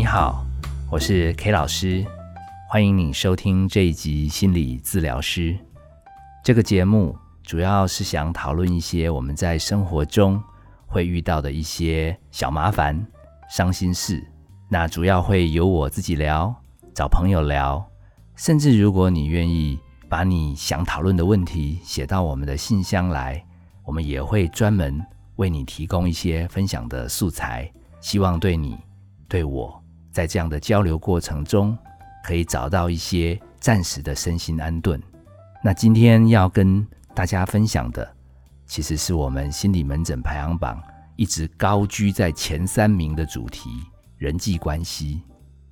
你好，我是 K 老师，欢迎你收听这一集心理治疗师。这个节目主要是想讨论一些我们在生活中会遇到的一些小麻烦、伤心事。那主要会由我自己聊，找朋友聊，甚至如果你愿意把你想讨论的问题写到我们的信箱来，我们也会专门为你提供一些分享的素材，希望对你、对我。在这样的交流过程中，可以找到一些暂时的身心安顿。那今天要跟大家分享的，其实是我们心理门诊排行榜一直高居在前三名的主题——人际关系。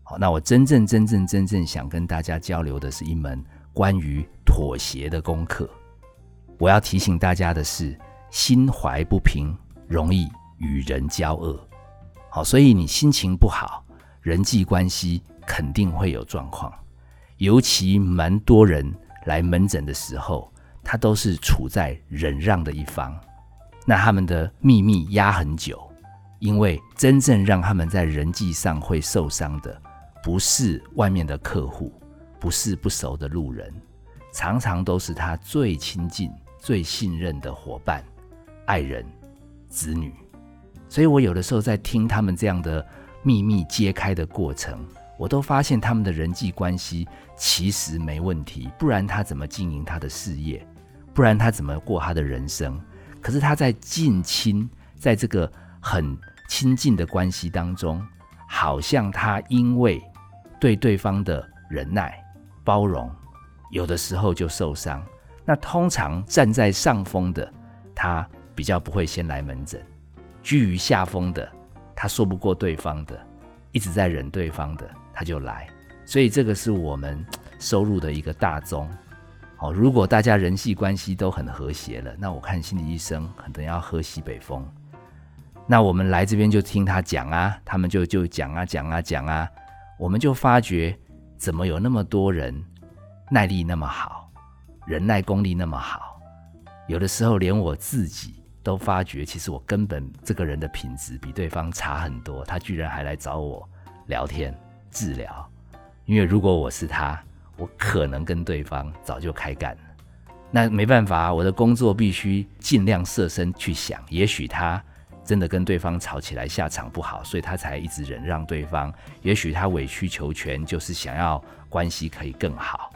好，那我真正、真正、真正想跟大家交流的是一门关于妥协的功课。我要提醒大家的是，心怀不平，容易与人交恶。好，所以你心情不好。人际关系肯定会有状况，尤其蛮多人来门诊的时候，他都是处在忍让的一方，那他们的秘密压很久，因为真正让他们在人际上会受伤的，不是外面的客户，不是不熟的路人，常常都是他最亲近、最信任的伙伴、爱人、子女，所以我有的时候在听他们这样的。秘密揭开的过程，我都发现他们的人际关系其实没问题，不然他怎么经营他的事业？不然他怎么过他的人生？可是他在近亲，在这个很亲近的关系当中，好像他因为对对方的忍耐、包容，有的时候就受伤。那通常站在上风的，他比较不会先来门诊；居于下风的。他说不过对方的，一直在忍对方的，他就来。所以这个是我们收入的一个大宗。好，如果大家人际关系都很和谐了，那我看心理医生可能要喝西北风。那我们来这边就听他讲啊，他们就就讲啊讲啊讲啊，我们就发觉怎么有那么多人耐力那么好，忍耐功力那么好，有的时候连我自己。都发觉，其实我根本这个人的品质比对方差很多。他居然还来找我聊天治疗，因为如果我是他，我可能跟对方早就开干了。那没办法，我的工作必须尽量设身去想。也许他真的跟对方吵起来，下场不好，所以他才一直忍让对方。也许他委曲求全，就是想要关系可以更好。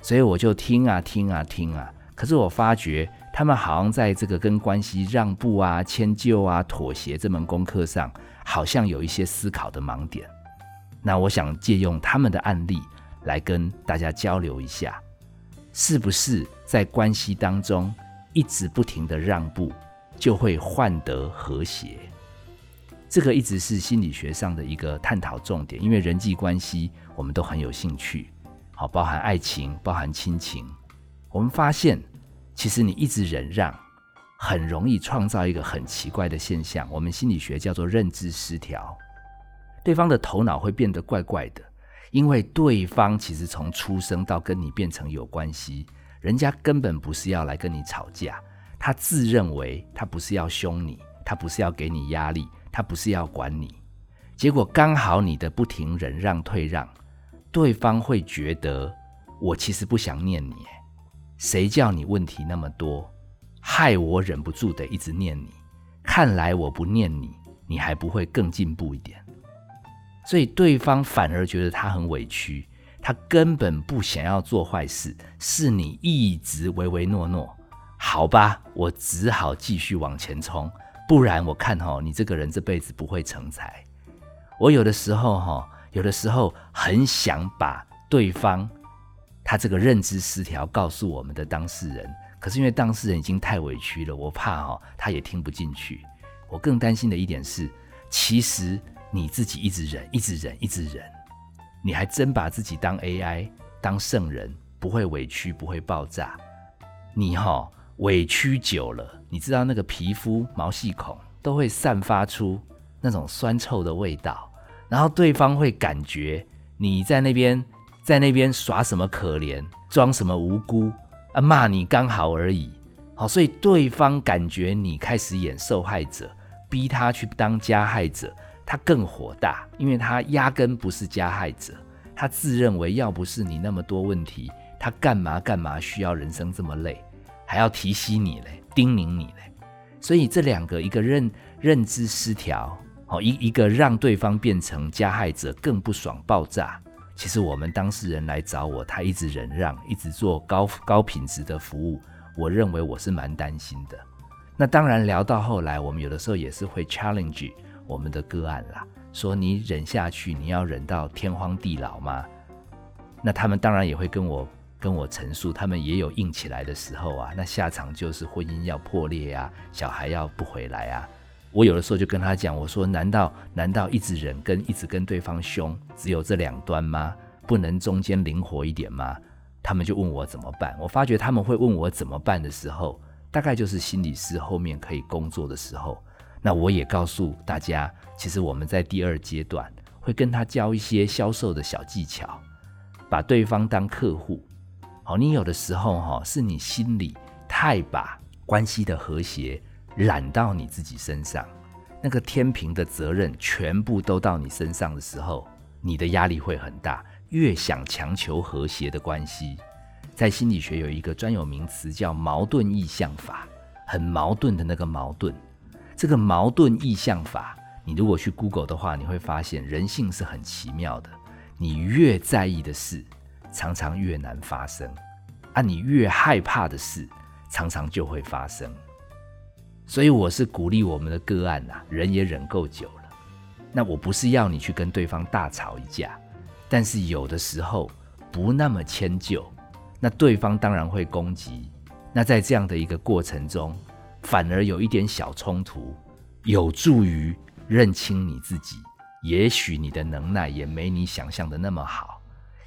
所以我就听啊听啊听啊。可是我发觉。他们好像在这个跟关系让步啊、迁就啊、妥协这门功课上，好像有一些思考的盲点。那我想借用他们的案例来跟大家交流一下，是不是在关系当中一直不停的让步，就会换得和谐？这个一直是心理学上的一个探讨重点，因为人际关系我们都很有兴趣，好，包含爱情，包含亲情，我们发现。其实你一直忍让，很容易创造一个很奇怪的现象，我们心理学叫做认知失调。对方的头脑会变得怪怪的，因为对方其实从出生到跟你变成有关系，人家根本不是要来跟你吵架，他自认为他不是要凶你，他不是要给你压力，他不是要管你，结果刚好你的不停忍让退让，对方会觉得我其实不想念你。谁叫你问题那么多，害我忍不住得一直念你。看来我不念你，你还不会更进步一点。所以对方反而觉得他很委屈，他根本不想要做坏事，是你一直唯唯诺诺。好吧，我只好继续往前冲，不然我看哈，你这个人这辈子不会成才。我有的时候哈，有的时候很想把对方。他这个认知失调告诉我们的当事人，可是因为当事人已经太委屈了，我怕哈他也听不进去。我更担心的一点是，其实你自己一直忍，一直忍，一直忍，你还真把自己当 AI，当圣人，不会委屈，不会爆炸。你哈委屈久了，你知道那个皮肤毛细孔都会散发出那种酸臭的味道，然后对方会感觉你在那边。在那边耍什么可怜，装什么无辜啊？骂你刚好而已，好，所以对方感觉你开始演受害者，逼他去当加害者，他更火大，因为他压根不是加害者，他自认为要不是你那么多问题，他干嘛干嘛需要人生这么累，还要提醒你嘞，叮咛你嘞。所以这两个，一个认认知失调，好，一一个让对方变成加害者更不爽爆炸。其实我们当事人来找我，他一直忍让，一直做高高品质的服务，我认为我是蛮担心的。那当然聊到后来，我们有的时候也是会 challenge。我们的个案啦，说你忍下去，你要忍到天荒地老吗？那他们当然也会跟我跟我陈述，他们也有硬起来的时候啊。那下场就是婚姻要破裂啊，小孩要不回来啊。我有的时候就跟他讲，我说难道难道一直忍跟一直跟对方凶，只有这两端吗？不能中间灵活一点吗？他们就问我怎么办。我发觉他们会问我怎么办的时候，大概就是心理师后面可以工作的时候。那我也告诉大家，其实我们在第二阶段会跟他教一些销售的小技巧，把对方当客户。好，你有的时候哈，是你心里太把关系的和谐揽到你自己身上，那个天平的责任全部都到你身上的时候，你的压力会很大。越想强求和谐的关系，在心理学有一个专有名词叫矛盾意向法，很矛盾的那个矛盾。这个矛盾意向法，你如果去 Google 的话，你会发现人性是很奇妙的。你越在意的事，常常越难发生；啊，你越害怕的事，常常就会发生。所以我是鼓励我们的个案呐，人也忍够久了。那我不是要你去跟对方大吵一架，但是有的时候不那么迁就，那对方当然会攻击。那在这样的一个过程中，反而有一点小冲突，有助于认清你自己。也许你的能耐也没你想象的那么好，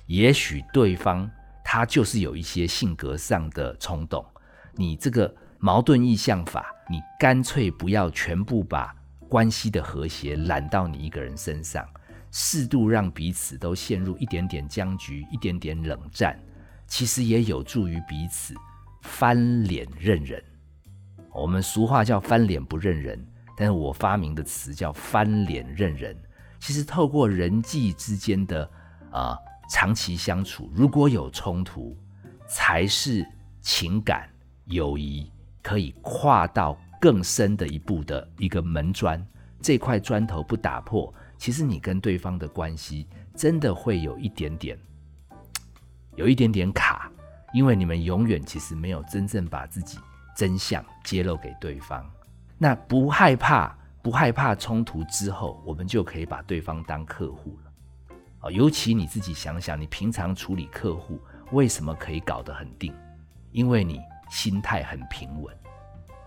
也许对方他就是有一些性格上的冲动。你这个矛盾意向法，你干脆不要全部把关系的和谐揽到你一个人身上，适度让彼此都陷入一点点僵局、一点点冷战，其实也有助于彼此翻脸认人。我们俗话叫翻脸不认人，但是我发明的词叫翻脸认人。其实透过人际之间的啊长期相处，如果有冲突，才是情感友谊可以跨到更深的一步的一个门砖。这块砖头不打破，其实你跟对方的关系真的会有一点点，有一点点卡，因为你们永远其实没有真正把自己。真相揭露给对方，那不害怕，不害怕冲突之后，我们就可以把对方当客户了。啊，尤其你自己想想，你平常处理客户为什么可以搞得很定？因为你心态很平稳，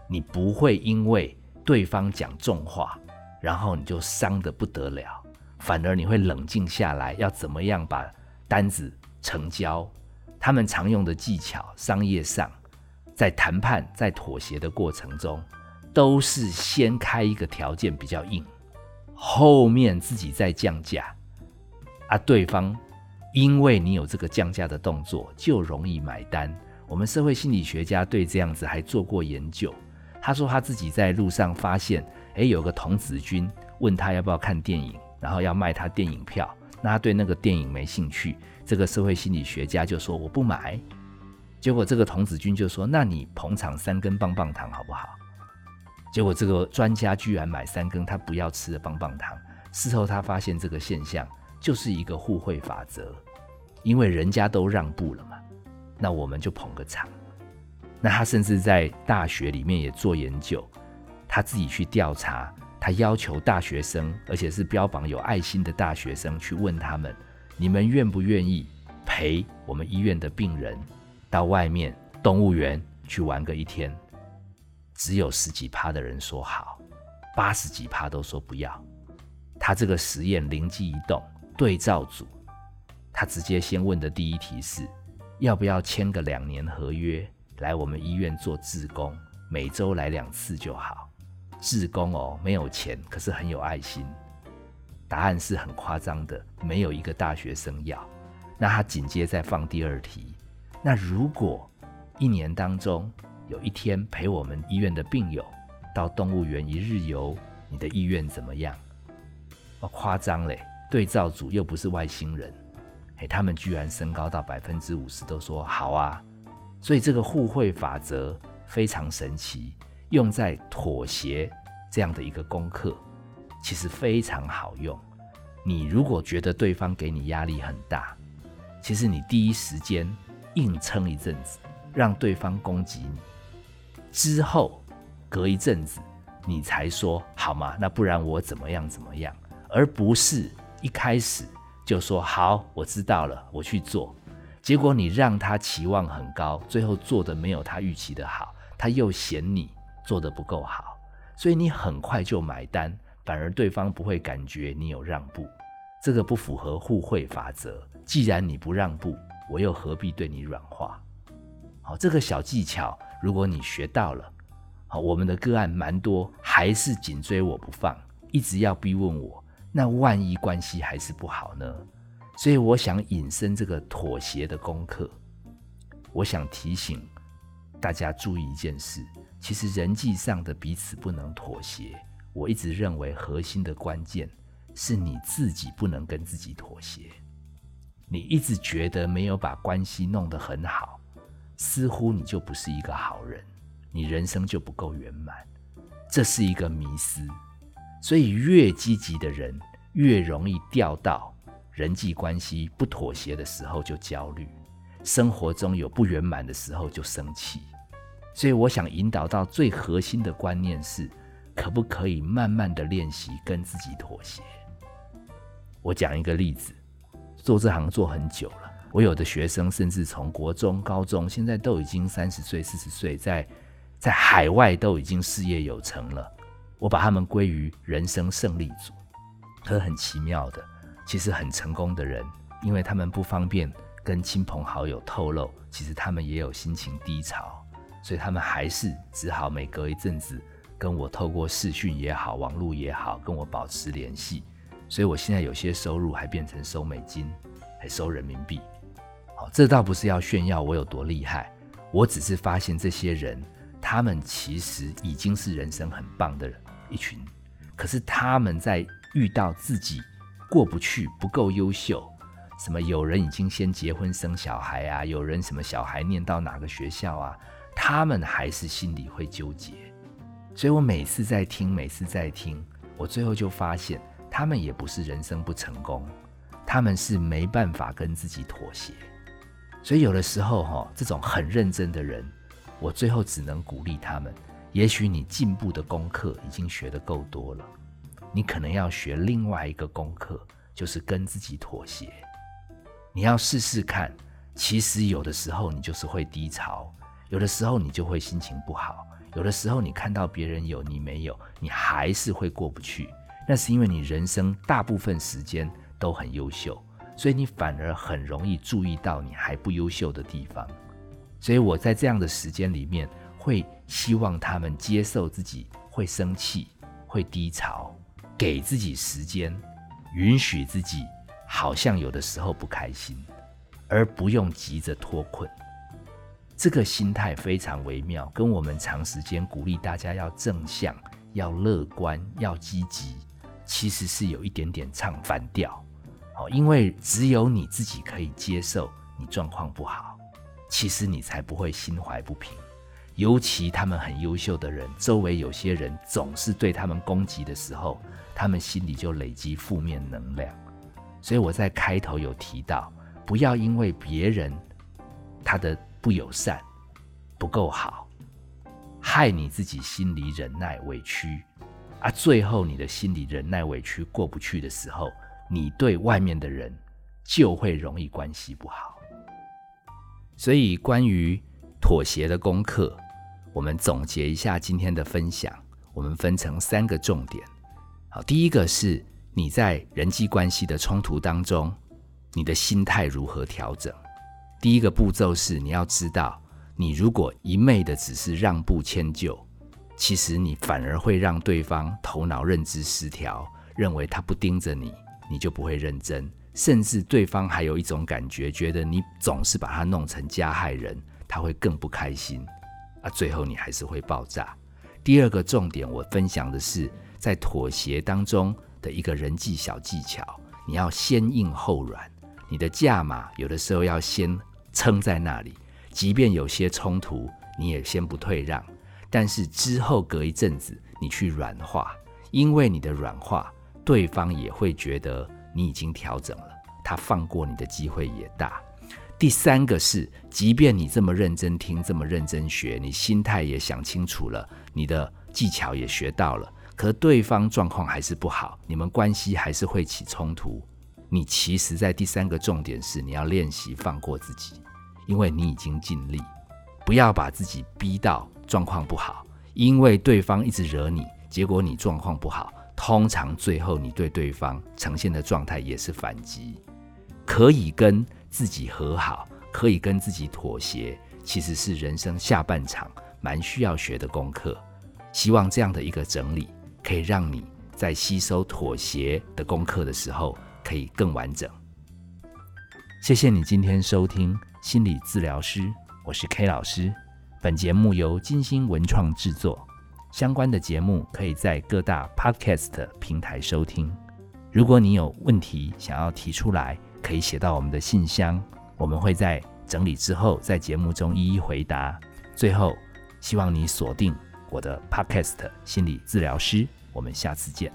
你不会因为对方讲重话，然后你就伤得不得了，反而你会冷静下来，要怎么样把单子成交？他们常用的技巧，商业上。在谈判、在妥协的过程中，都是先开一个条件比较硬，后面自己再降价，啊，对方因为你有这个降价的动作，就容易买单。我们社会心理学家对这样子还做过研究，他说他自己在路上发现，诶，有个童子军问他要不要看电影，然后要卖他电影票，那他对那个电影没兴趣，这个社会心理学家就说我不买。结果这个童子军就说：“那你捧场三根棒棒糖好不好？”结果这个专家居然买三根他不要吃的棒棒糖。事后他发现这个现象就是一个互惠法则，因为人家都让步了嘛，那我们就捧个场。那他甚至在大学里面也做研究，他自己去调查，他要求大学生，而且是标榜有爱心的大学生，去问他们：“你们愿不愿意陪我们医院的病人？”到外面动物园去玩个一天，只有十几趴的人说好，八十几趴都说不要。他这个实验灵机一动，对照组，他直接先问的第一题是，要不要签个两年合约来我们医院做志工，每周来两次就好。志工哦，没有钱，可是很有爱心。答案是很夸张的，没有一个大学生要。那他紧接再放第二题。那如果一年当中有一天陪我们医院的病友到动物园一日游，你的意愿怎么样？哦夸张嘞！对照组又不是外星人，哎，他们居然升高到百分之五十，都说好啊。所以这个互惠法则非常神奇，用在妥协这样的一个功课，其实非常好用。你如果觉得对方给你压力很大，其实你第一时间硬撑一阵子，让对方攻击你，之后隔一阵子你才说好吗？那不然我怎么样怎么样，而不是一开始就说好，我知道了，我去做。结果你让他期望很高，最后做的没有他预期的好，他又嫌你做的不够好，所以你很快就买单。反而对方不会感觉你有让步，这个不符合互惠法则。既然你不让步，我又何必对你软化？好，这个小技巧，如果你学到了，好，我们的个案蛮多，还是紧追我不放，一直要逼问我，那万一关系还是不好呢？所以我想引申这个妥协的功课，我想提醒大家注意一件事：其实人际上的彼此不能妥协。我一直认为，核心的关键是你自己不能跟自己妥协。你一直觉得没有把关系弄得很好，似乎你就不是一个好人，你人生就不够圆满。这是一个迷思。所以，越积极的人越容易掉到人际关系不妥协的时候就焦虑，生活中有不圆满的时候就生气。所以，我想引导到最核心的观念是。可不可以慢慢的练习跟自己妥协？我讲一个例子，做这行做很久了，我有的学生甚至从国中、高中，现在都已经三十岁、四十岁，在在海外都已经事业有成了。我把他们归于人生胜利组。可很奇妙的，其实很成功的人，因为他们不方便跟亲朋好友透露，其实他们也有心情低潮，所以他们还是只好每隔一阵子。跟我透过视讯也好，网络也好，跟我保持联系，所以我现在有些收入还变成收美金，还收人民币。好，这倒不是要炫耀我有多厉害，我只是发现这些人，他们其实已经是人生很棒的人一群，可是他们在遇到自己过不去、不够优秀，什么有人已经先结婚生小孩啊，有人什么小孩念到哪个学校啊，他们还是心里会纠结。所以我每次在听，每次在听，我最后就发现，他们也不是人生不成功，他们是没办法跟自己妥协。所以有的时候哈，这种很认真的人，我最后只能鼓励他们：，也许你进步的功课已经学得够多了，你可能要学另外一个功课，就是跟自己妥协。你要试试看，其实有的时候你就是会低潮，有的时候你就会心情不好。有的时候，你看到别人有你没有，你还是会过不去。那是因为你人生大部分时间都很优秀，所以你反而很容易注意到你还不优秀的地方。所以我在这样的时间里面，会希望他们接受自己会生气、会低潮，给自己时间，允许自己好像有的时候不开心，而不用急着脱困。这个心态非常微妙，跟我们长时间鼓励大家要正向、要乐观、要积极，其实是有一点点唱反调。哦，因为只有你自己可以接受你状况不好，其实你才不会心怀不平。尤其他们很优秀的人，周围有些人总是对他们攻击的时候，他们心里就累积负面能量。所以我在开头有提到，不要因为别人他的。不友善，不够好，害你自己心里忍耐委屈，啊，最后你的心里忍耐委屈过不去的时候，你对外面的人就会容易关系不好。所以，关于妥协的功课，我们总结一下今天的分享，我们分成三个重点。好，第一个是你在人际关系的冲突当中，你的心态如何调整。第一个步骤是，你要知道，你如果一昧的只是让步迁就，其实你反而会让对方头脑认知失调，认为他不盯着你，你就不会认真，甚至对方还有一种感觉，觉得你总是把他弄成加害人，他会更不开心，啊，最后你还是会爆炸。第二个重点，我分享的是，在妥协当中，的一个人际小技巧，你要先硬后软。你的价码有的时候要先撑在那里，即便有些冲突，你也先不退让。但是之后隔一阵子，你去软化，因为你的软化，对方也会觉得你已经调整了，他放过你的机会也大。第三个是，即便你这么认真听，这么认真学，你心态也想清楚了，你的技巧也学到了，可对方状况还是不好，你们关系还是会起冲突。你其实，在第三个重点是，你要练习放过自己，因为你已经尽力，不要把自己逼到状况不好，因为对方一直惹你，结果你状况不好，通常最后你对对方呈现的状态也是反击。可以跟自己和好，可以跟自己妥协，其实是人生下半场蛮需要学的功课。希望这样的一个整理，可以让你在吸收妥协的功课的时候。可以更完整。谢谢你今天收听心理治疗师，我是 K 老师。本节目由金星文创制作，相关的节目可以在各大 Podcast 平台收听。如果你有问题想要提出来，可以写到我们的信箱，我们会在整理之后在节目中一一回答。最后，希望你锁定我的 Podcast 心理治疗师，我们下次见。